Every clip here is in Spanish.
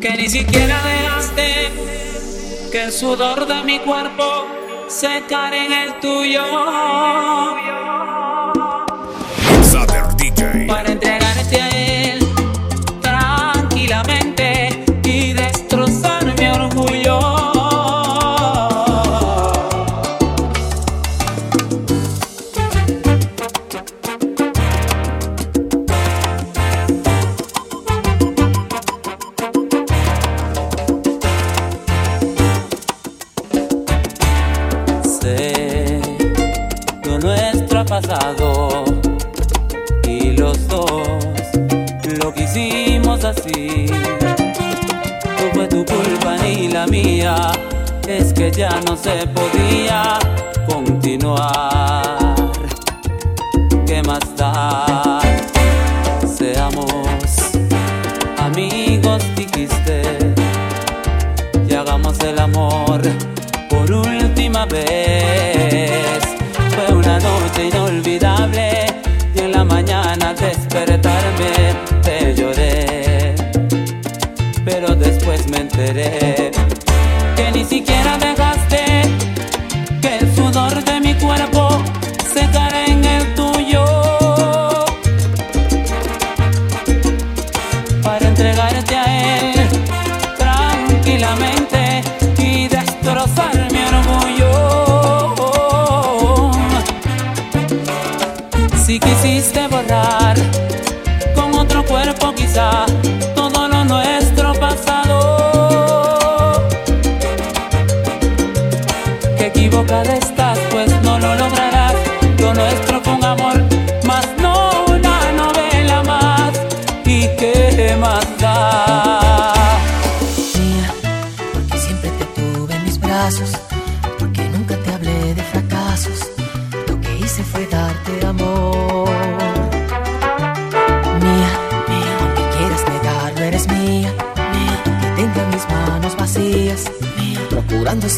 que ni siquiera dejaste que el sudor de mi cuerpo secar en el tuyo. ya no se podía continuar. ¿Qué más da? Seamos amigos, dijiste, y hagamos el amor por última vez. Fue una noche inolvidable. tranquilamente y destrozar mi orgullo. Si quisiste borrar con otro cuerpo quizá.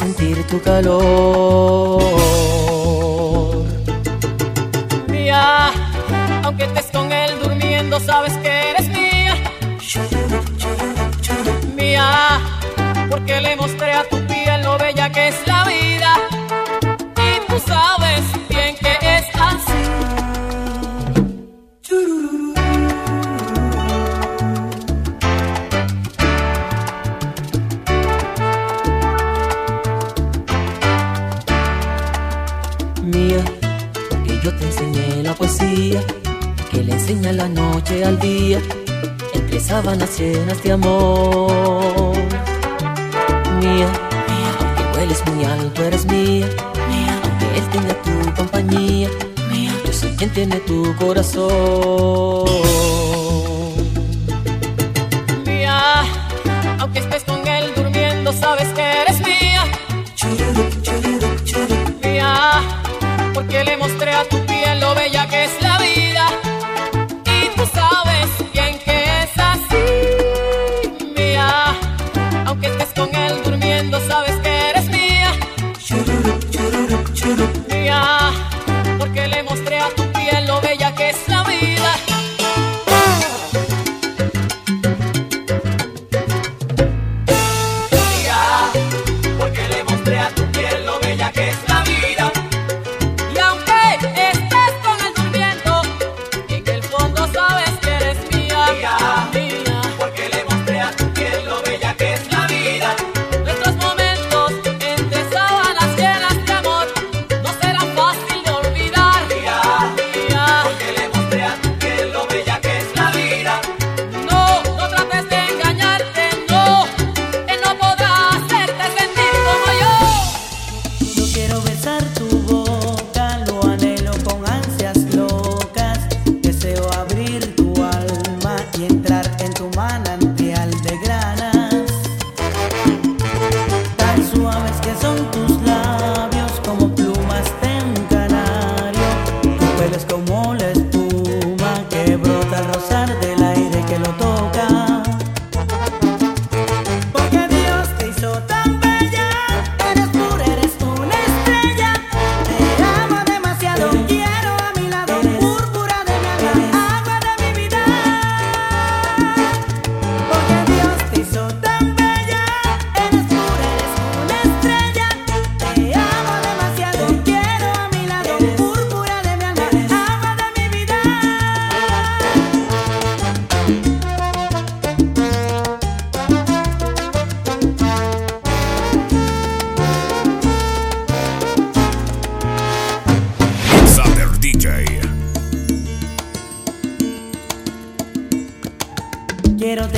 sentir tu calor. Mía, aunque estés con él durmiendo, sabes que eres mía. Mía, porque le hemos llenas de amor. Mía, mía, aunque hueles muy alto, eres mía. Mía, aunque él tenga tu compañía. Mía, yo soy quien tiene tu corazón. sabes que eres mía. Mía, porque le mostré a tu piel lo bella que.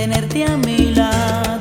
tenerte a mi lado.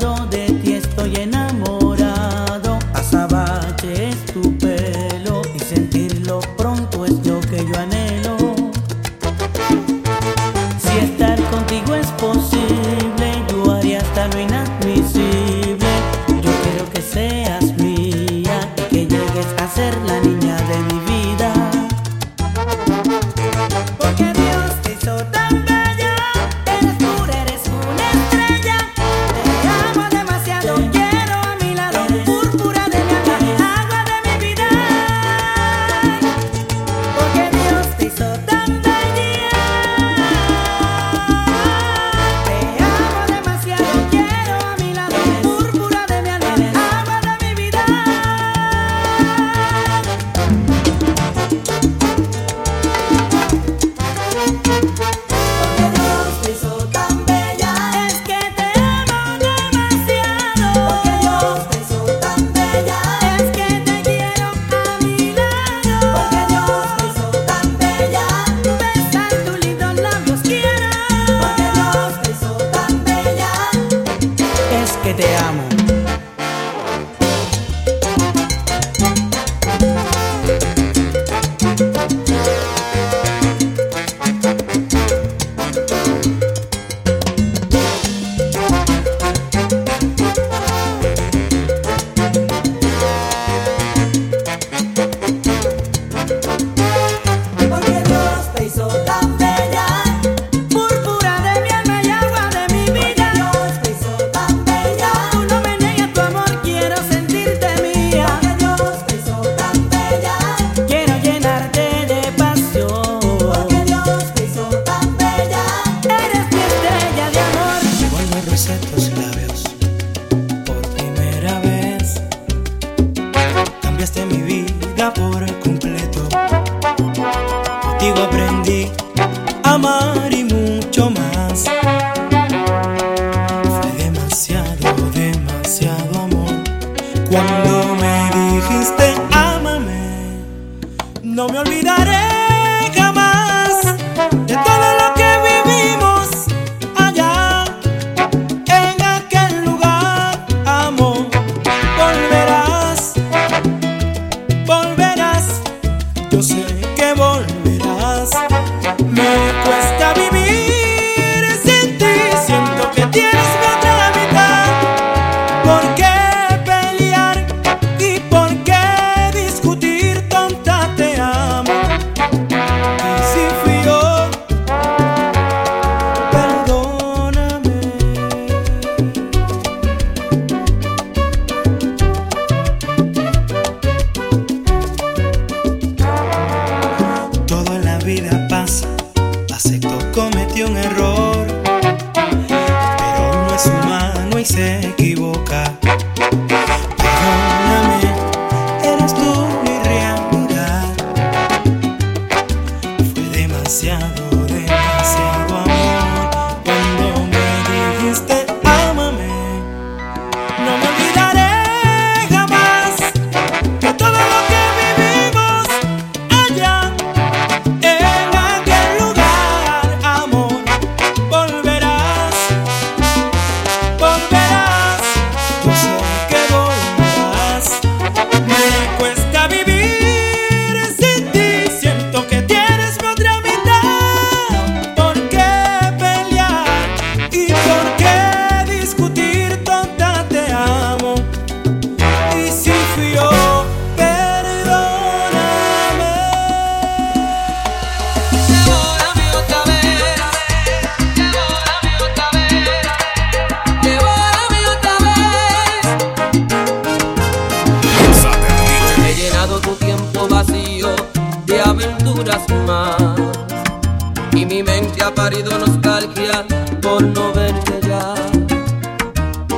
presentos labios.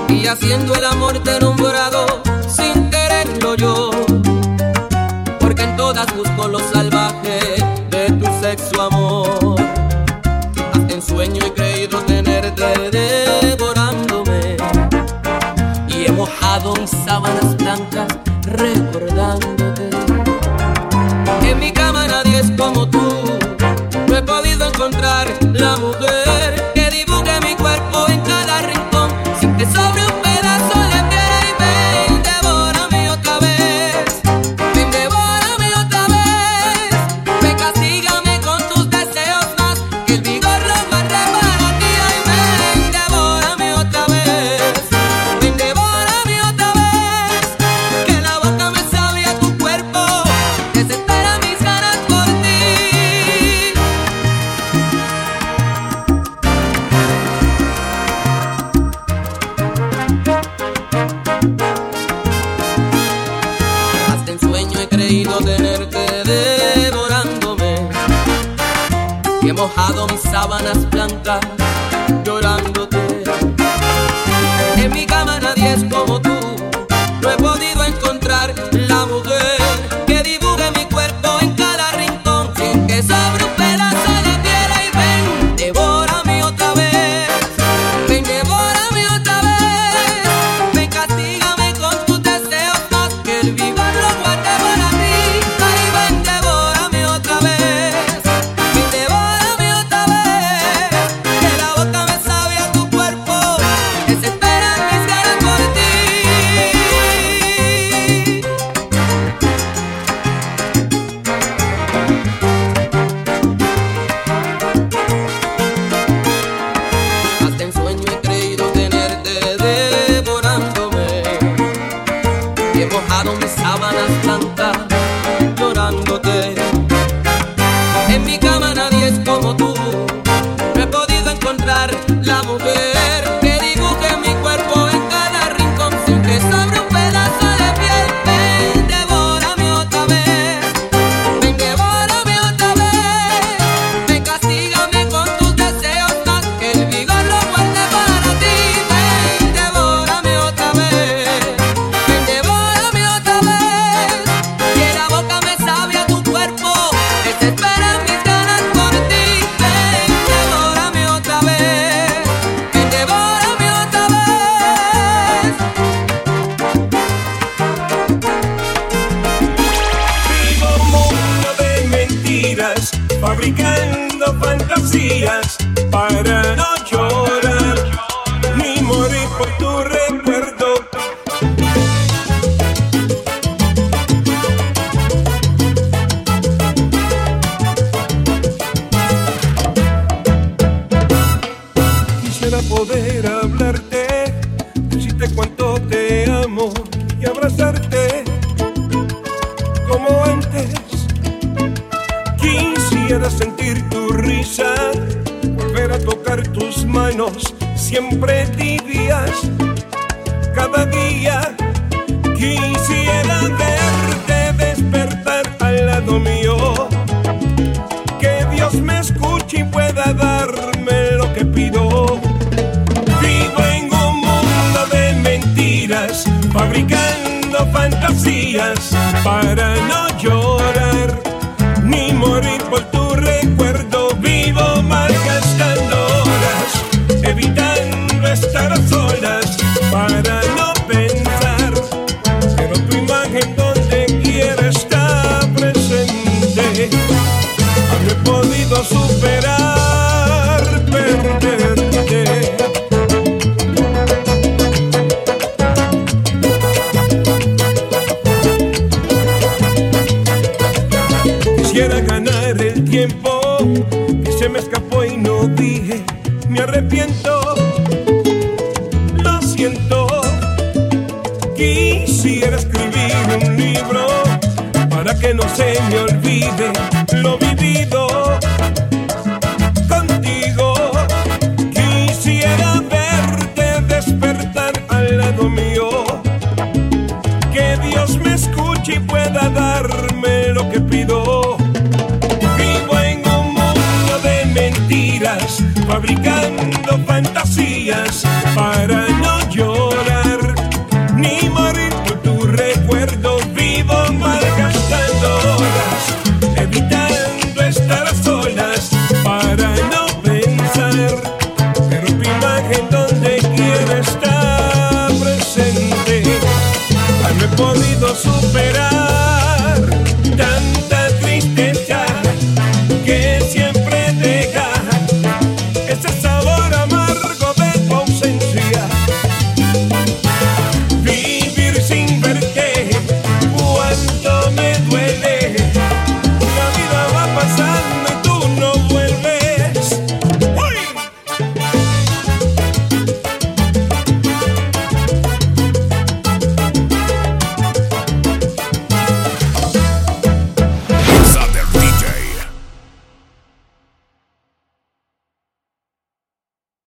Y haciendo el amor te he sin quererlo yo. Porque en todas busco lo salvaje de tu sexo amor. Hasta en sueño he creído tenerte devorándome. Y he mojado en sábanas blancas recordando dejado mis sábanas blancas llorándote. En mi cama siempre tibias, cada día quisiera verte despertar al lado mío. Que Dios me escuche y pueda darme lo que pido. Vivo en un mundo de mentiras, fabricando fantasías para no quisiera escribir un libro para que no se me olvide lo vivido contigo. Quisiera verte despertar al lado mío, que Dios me escuche y pueda darme lo que pido. Vivo en un mundo de mentiras, fabricando fantasías para